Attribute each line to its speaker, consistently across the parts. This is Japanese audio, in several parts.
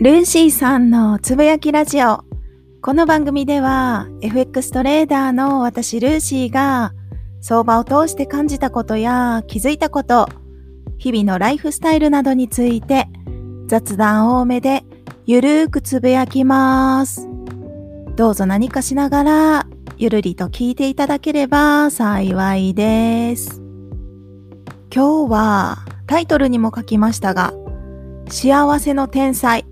Speaker 1: ルーシーさんのつぶやきラジオ。この番組では FX トレーダーの私ルーシーが相場を通して感じたことや気づいたこと、日々のライフスタイルなどについて雑談多めでゆるーくつぶやきます。どうぞ何かしながらゆるりと聞いていただければ幸いです。今日はタイトルにも書きましたが、幸せの天才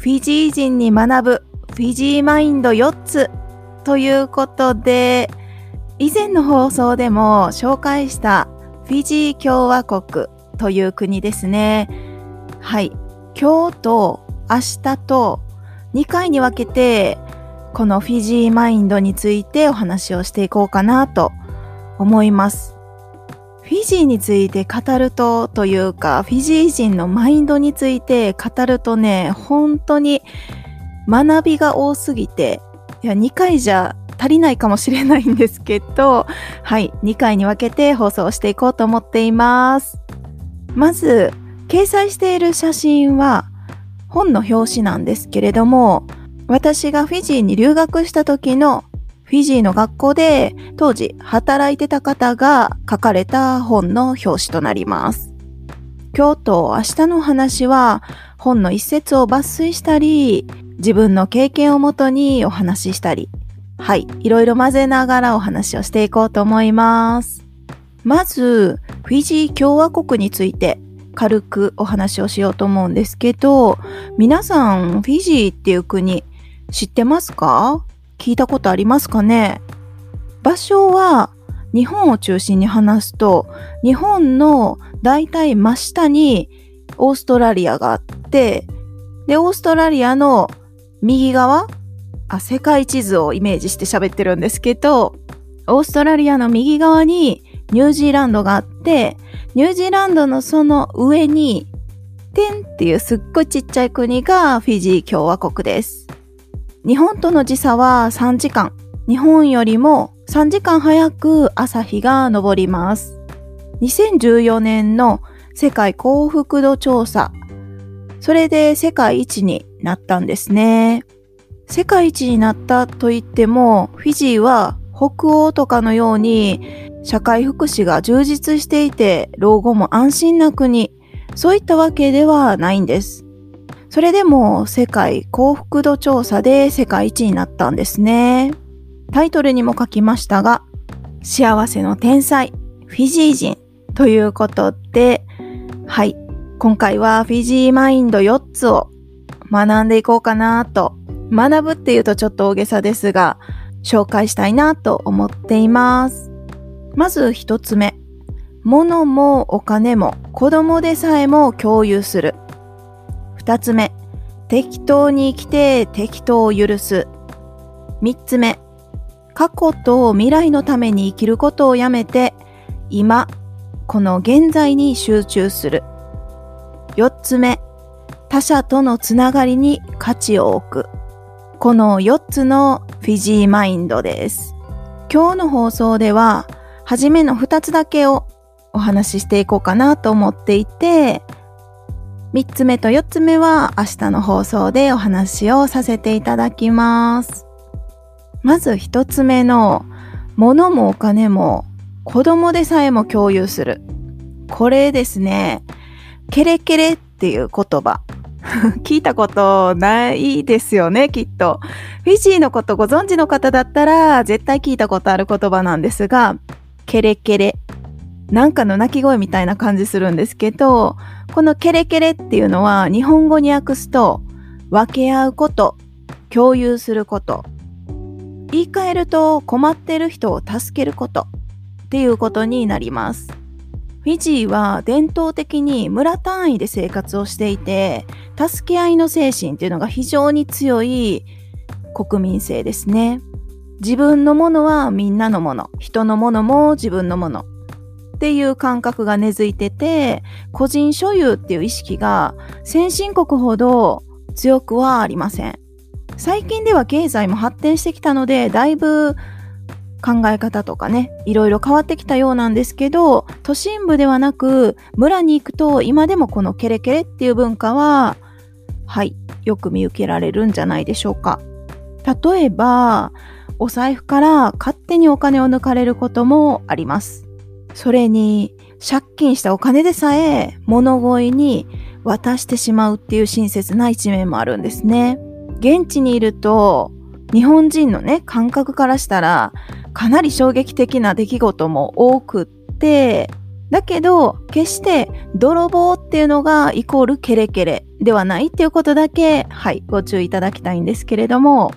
Speaker 1: フィジー人に学ぶフィジーマインド4つということで、以前の放送でも紹介したフィジー共和国という国ですね。はい。今日と明日と2回に分けて、このフィジーマインドについてお話をしていこうかなと思います。フィジーについて語るとというか、フィジー人のマインドについて語るとね、本当に学びが多すぎて、いや、2回じゃ足りないかもしれないんですけど、はい、2回に分けて放送していこうと思っています。まず、掲載している写真は本の表紙なんですけれども、私がフィジーに留学した時のフィジーの学校で当時働いてた方が書かれた本の表紙となります。今日と明日の話は本の一節を抜粋したり、自分の経験をもとにお話ししたり、はい、いろいろ混ぜながらお話をしていこうと思います。まず、フィジー共和国について軽くお話をしようと思うんですけど、皆さん、フィジーっていう国知ってますか？聞いたことありますかね？場所は日本を中心に話すと日本の大体真下にオーストラリアがあってでオーストラリアの右側あ世界地図をイメージして喋ってるんですけどオーストラリアの右側にニュージーランドがあってニュージーランドのその上にテンっていうすっごいちっちゃい国がフィジー共和国です。日本との時差は3時間。日本よりも3時間早く朝日が昇ります。2014年の世界幸福度調査。それで世界一になったんですね。世界一になったと言っても、フィジーは北欧とかのように社会福祉が充実していて、老後も安心な国、そういったわけではないんです。それでも世界幸福度調査で世界一になったんですね。タイトルにも書きましたが、幸せの天才、フィジー人ということで、はい。今回はフィジーマインド4つを学んでいこうかなと。学ぶっていうとちょっと大げさですが、紹介したいなと思っています。まず1つ目。物もお金も子供でさえも共有する。二つ目、適当に生きて適当を許す。三つ目、過去と未来のために生きることをやめて、今、この現在に集中する。四つ目、他者とのつながりに価値を置く。この4つのフィジーマインドです。今日の放送では、はじめの2つだけをお話ししていこうかなと思っていて、3つ目と4つ目は明日の放送でお話をさせていただきます。まず1つ目の物もお金も子供でさえも共有する。これですね、ケレケレっていう言葉。聞いたことないですよね、きっと。フィジーのことご存知の方だったら絶対聞いたことある言葉なんですが、ケレケレ。なんかの鳴き声みたいな感じするんですけど、このケレケレっていうのは日本語に訳すと分け合うこと、共有すること。言い換えると困ってる人を助けることっていうことになります。フィジーは伝統的に村単位で生活をしていて、助け合いの精神っていうのが非常に強い国民性ですね。自分のものはみんなのもの、人のものも自分のもの。っていう感覚が根付いてて、個人所有っていう意識が先進国ほど強くはありません。最近では経済も発展してきたので、だいぶ考え方とかね、いろいろ変わってきたようなんですけど、都心部ではなく、村に行くと今でもこのケレケレっていう文化ははい、よく見受けられるんじゃないでしょうか。例えば、お財布から勝手にお金を抜かれることもあります。それに、借金したお金でさえ物乞いに渡してしまうっていう親切な一面もあるんですね。現地にいると、日本人のね、感覚からしたら、かなり衝撃的な出来事も多くって、だけど、決して泥棒っていうのがイコールケレケレではないっていうことだけ、はい、ご注意いただきたいんですけれども、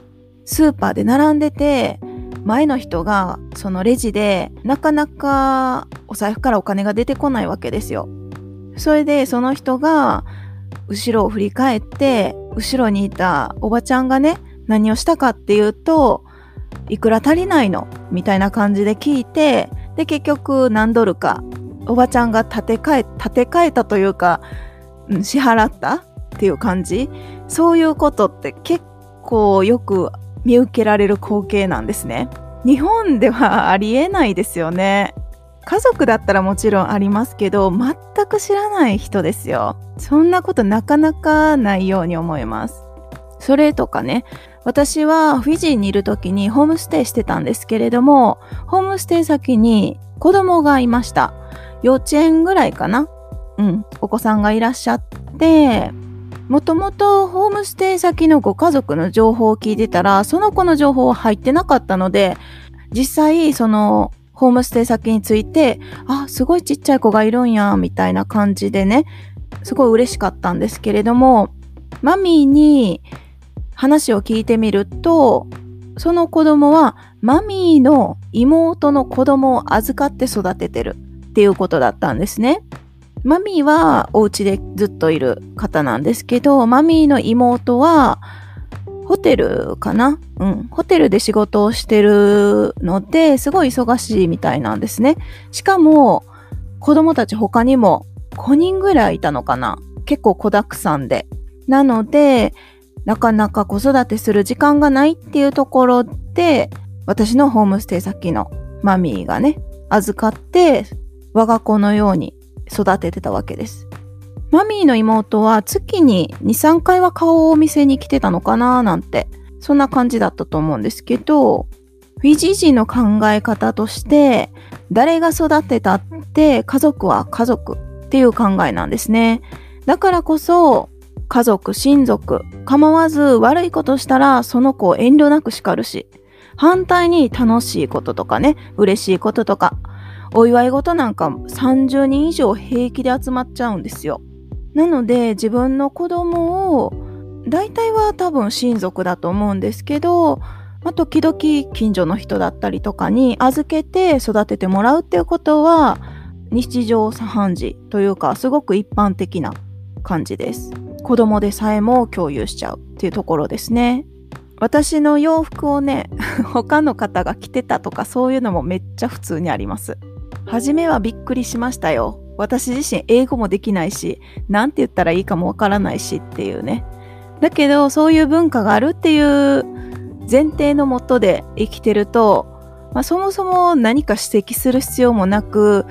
Speaker 1: スーパーで並んでて、前の人がそのレジでなかなかお財布からお金が出てこないわけですよ。それでその人が後ろを振り返って後ろにいたおばちゃんがね何をしたかっていうといくら足りないの？みたいな感じで聞いてで結局何ドルかおばちゃんが立て替え立て替えたというか、うん、支払ったっていう感じ？そういうことって結構よく見受けられる光景なんですね。日本ではありえないですよね。家族だったらもちろんありますけど、全く知らない人ですよ。そんなことなかなかないように思います。それとかね、私はフィジーにいる時にホームステイしてたんですけれども、ホームステイ先に子供がいました。幼稚園ぐらいかなうん、お子さんがいらっしゃって、もともとホームステイ先のご家族の情報を聞いてたら、その子の情報は入ってなかったので、実際、その、ホームステイ先について、あ、すごいちっちゃい子がいるんや、みたいな感じでね、すごい嬉しかったんですけれども、マミーに話を聞いてみると、その子供はマミーの妹の子供を預かって育ててるっていうことだったんですね。マミーはお家でずっといる方なんですけど、マミーの妹はホテルかな？うん。ホテルで仕事をしてるので、すごい忙しいみたいなんですね。しかも、子供たち他にも5人ぐらいいたのかな？結構子沢山で。なので、なかなか子育てする時間がないっていうところで、私のホームステイ先のマミーがね、預かって、我が子のように育ててたわけです。マミーの妹は月に2、3回は顔をお店に来てたのかななんて、そんな感じだったと思うんですけど、フィジー人の考え方として、誰が育てたって家族は家族っていう考えなんですね。だからこそ、家族、親族、構わず悪いことしたらその子を遠慮なく叱るし、反対に楽しいこととかね、嬉しいこととか、お祝い事なんか30人以上平気で集まっちゃうんですよ。なので自分の子供を大体は多分親族だと思うんですけど、まあ、時々近所の人だったりとかに預けて育ててもらうっていうことは日常茶飯事というかすごく一般的な感じです。子供でさえも共有しちゃうっていうところですね。私の洋服をね、他の方が着てたとかそういうのもめっちゃ普通にあります。初めはびっくりしましたよ。私自身英語もできないし、なんて言ったらいいかもわからないしっていうね。だけど、そういう文化があるっていう前提のもとで生きてると、まあ、そもそも何か指摘する必要もなく、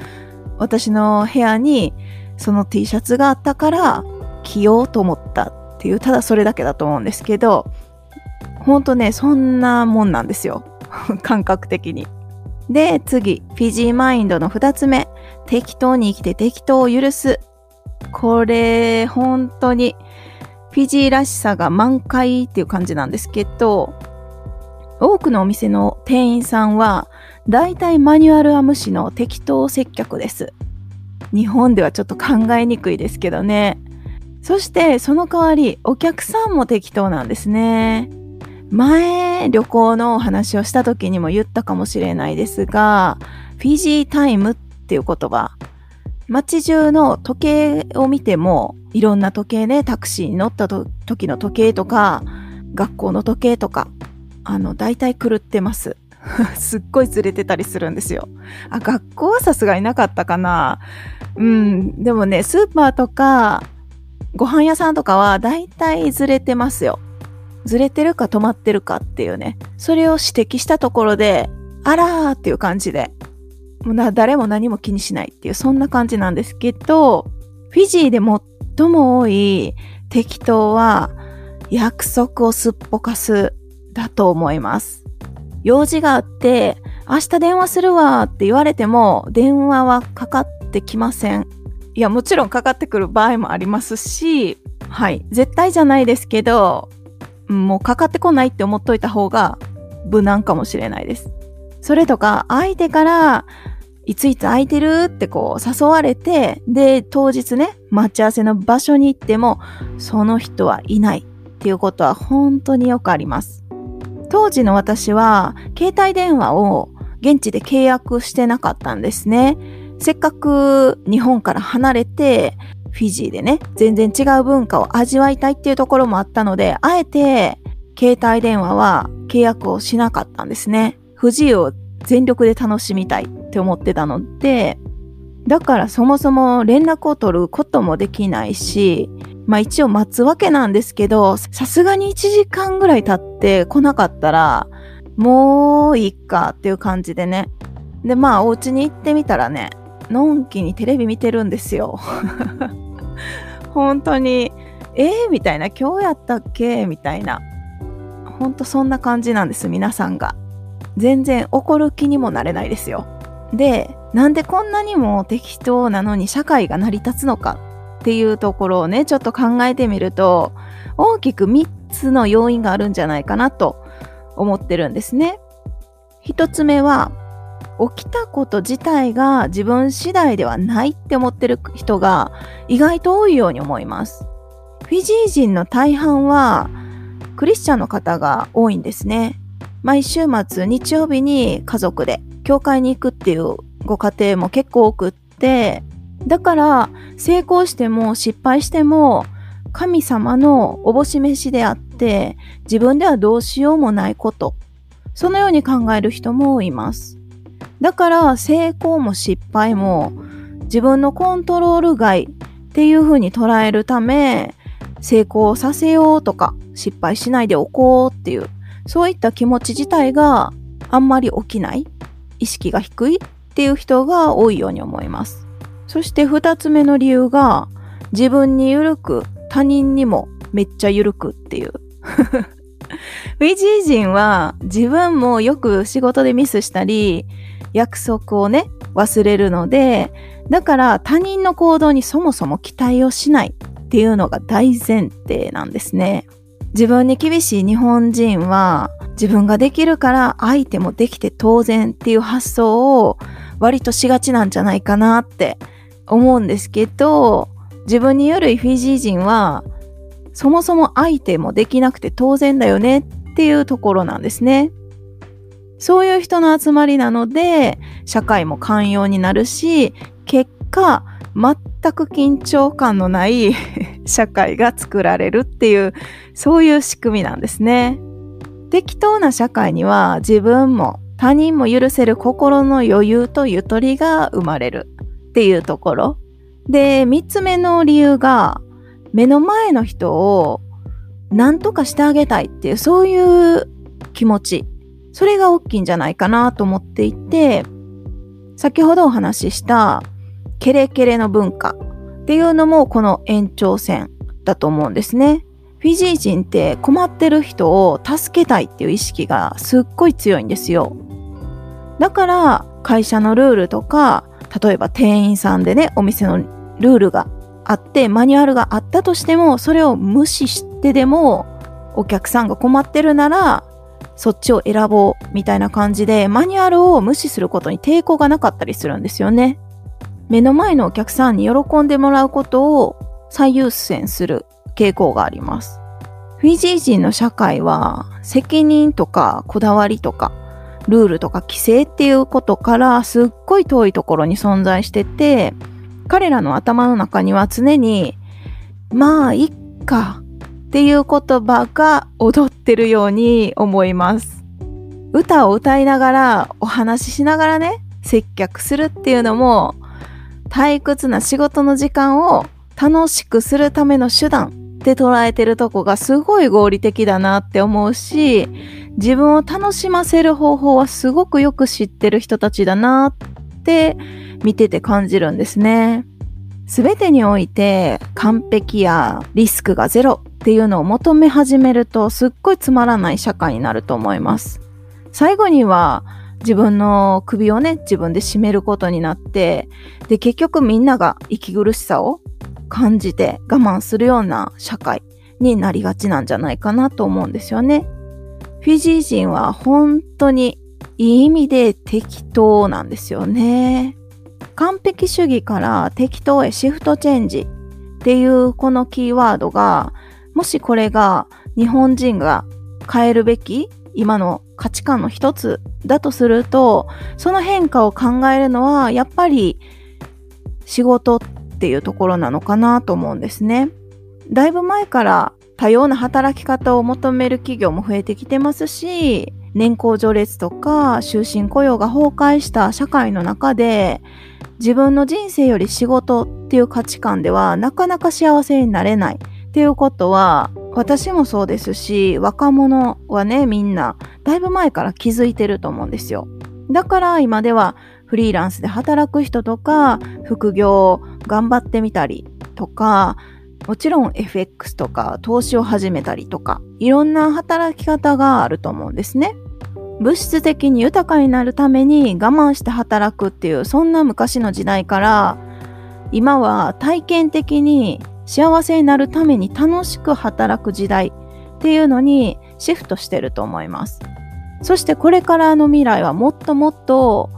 Speaker 1: 私の部屋にその T シャツがあったから着ようと思ったっていう、ただそれだけだと思うんですけど、ほんとね、そんなもんなんですよ。感覚的に。で、次、フィジーマインドの二つ目。適当に生きて適当を許す。これ、本当に、フィジーらしさが満開っていう感じなんですけど、多くのお店の店員さんは、だいたいマニュアルアムシの適当接客です。日本ではちょっと考えにくいですけどね。そして、その代わり、お客さんも適当なんですね。前、旅行のお話をした時にも言ったかもしれないですが、フィジータイムっていう言葉。街中の時計を見ても、いろんな時計ね、タクシーに乗った時の時計とか、学校の時計とか、あの、大体狂ってます。すっごいずれてたりするんですよ。あ、学校はさすがになかったかな。うん、でもね、スーパーとか、ご飯屋さんとかは大体ずれてますよ。ずれてるか止まってるかっていうね、それを指摘したところで、あらーっていう感じで、もう誰も何も気にしないっていう、そんな感じなんですけど、フィジーで最も多い適当は約束をすっぽかすだと思います。用事があって、明日電話するわって言われても、電話はかかってきません。いや、もちろんかかってくる場合もありますし、はい。絶対じゃないですけど、もうかかってこないって思っといた方が無難かもしれないです。それとか、相手から、いついつ空いてるってこう誘われて、で、当日ね、待ち合わせの場所に行っても、その人はいないっていうことは本当によくあります。当時の私は、携帯電話を現地で契約してなかったんですね。せっかく日本から離れて、フィジーでね、全然違う文化を味わいたいっていうところもあったので、あえて携帯電話は契約をしなかったんですね。不自由を全力で楽しみたいって思ってたので、だからそもそも連絡を取ることもできないし、まあ一応待つわけなんですけど、さすがに1時間ぐらい経って来なかったら、もういいかっていう感じでね。で、まあお家に行ってみたらね、のんきにテレビ見てるんですよ。本当に、えー、みたいな、今日やったっけ？みたいな。ほんとそんな感じなんです、皆さんが。全然怒る気にもなれないですよ。で、なんでこんなにも適当なのに社会が成り立つのか？っていうところをね、ちょっと考えてみると、大きく3つの要因があるんじゃないかなと思ってるんですね。1つ目は、起きたこと自体が自分次第ではないって思ってる人が意外と多いように思います。フィジー人の大半はクリスチャンの方が多いんですね。毎週末日曜日に家族で教会に行くっていうご家庭も結構多くって、だから成功しても失敗しても神様のおぼし飯であって自分ではどうしようもないこと。そのように考える人もいます。だから成功も失敗も自分のコントロール外っていう風に捉えるため成功させようとか失敗しないでおこうっていうそういった気持ち自体があんまり起きない意識が低いっていう人が多いように思います。そして二つ目の理由が自分に緩く他人にもめっちゃ緩くっていう。フィジー人は自分もよく仕事でミスしたり約束をね、忘れるので、だから他人の行動にそもそも期待をしないっていうのが大前提なんですね。自分に厳しい日本人は自分ができるから相手もできて当然っていう発想を割としがちなんじゃないかなって思うんですけど、自分に緩いフィジー人はそもそも相手もできなくて当然だよねっていうところなんですね。そういう人の集まりなので、社会も寛容になるし、結果、全く緊張感のない 社会が作られるっていう、そういう仕組みなんですね。適当な社会には自分も他人も許せる心の余裕とゆとりが生まれるっていうところ。で、三つ目の理由が、目の前の人を何とかしてあげたいっていう、そういう気持ちそれが大きいんじゃないかなと思っていて、先ほどお話ししたケレケレの文化っていうのもこの延長線だと思うんですね。フィジー人って困ってる人を助けたいっていう意識がすっごい強いんですよ。だから会社のルールとか、例えば店員さんでね、お店のルールがあって、マニュアルがあったとしても、それを無視してでも、お客さんが困ってるなら、そっちを選ぼうみたいな感じでマニュアルを無視することに抵抗がなかったりするんですよね。目の前のお客さんに喜んでもらうことを最優先する傾向があります。フィジー人の社会は責任とかこだわりとかルールとか規制っていうことからすっごい遠いところに存在してて彼らの頭の中には常にまあいっかっていう言葉が踊ってるように思います。歌を歌いながらお話ししながらね、接客するっていうのも退屈な仕事の時間を楽しくするための手段って捉えてるとこがすごい合理的だなって思うし、自分を楽しませる方法はすごくよく知ってる人たちだなって見てて感じるんですね。全てにおいて完璧やリスクがゼロっていうのを求め始めるとすっごいつまらない社会になると思います。最後には自分の首をね、自分で絞めることになって、で、結局みんなが息苦しさを感じて我慢するような社会になりがちなんじゃないかなと思うんですよね。フィジー人は本当にいい意味で適当なんですよね。完璧主義から適当へシフトチェンジっていうこのキーワードが、もしこれが日本人が変えるべき今の価値観の一つだとすると、その変化を考えるのはやっぱり仕事っていうところなのかなと思うんですね。だいぶ前から多様な働き方を求める企業も増えてきてますし、年功序列とか終身雇用が崩壊した社会の中で、自分の人生より仕事っていう価値観ではなかなか幸せになれないっていうことは、私もそうですし、若者はね、みんな、だいぶ前から気づいてると思うんですよ。だから今ではフリーランスで働く人とか、副業を頑張ってみたりとか、もちろん FX とか投資を始めたりとか、いろんな働き方があると思うんですね。物質的に豊かになるために我慢して働くっていう、そんな昔の時代から、今は体験的に幸せになるために楽しく働く時代っていうのにシフトしてると思います。そしてこれからの未来はもっともっと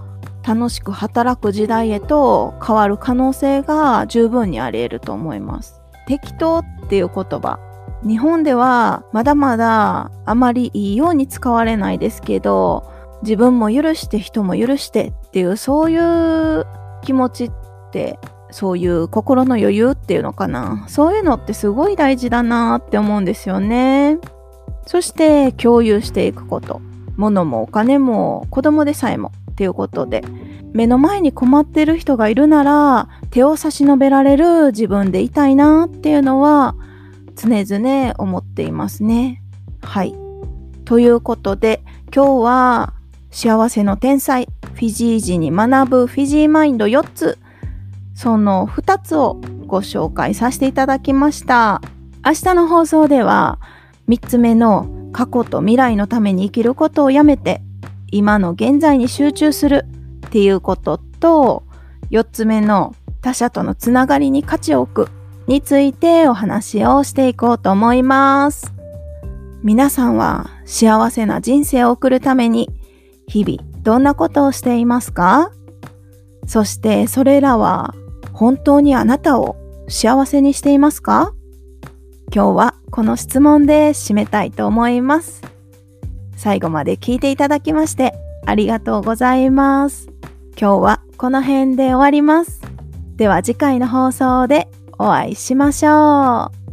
Speaker 1: 楽しく働く時代へと変わる可能性が十分にあり得ると思います。適当っていう言葉。日本ではまだまだあまりいいように使われないですけど、自分も許して人も許してっていうそういう気持ちってそういう心の余裕っていうのかな。そういうのってすごい大事だなって思うんですよね。そして共有していくこと。物もお金も子供でさえもっていうことで目の前に困ってる人がいるなら手を差し伸べられる自分でいたいなっていうのは常々思っていますね。はい。ということで今日は幸せの天才フィジー人に学ぶフィジーマインド4つその2つをご紹介させていただきました。明日の放送では3つ目の過去と未来のために生きることをやめて今の現在に集中するっていうことと、4つ目の他者とのつながりに価値を置くについてお話をしていこうと思います。皆さんは幸せな人生を送るために日々どんなことをしていますか？そしてそれらは本当にあなたを幸せにしていますか？今日はこの質問で締めたいと思います。最後まで聞いていただきましてありがとうございます。今日はこの辺で終わります。では次回の放送でお会いしましょう。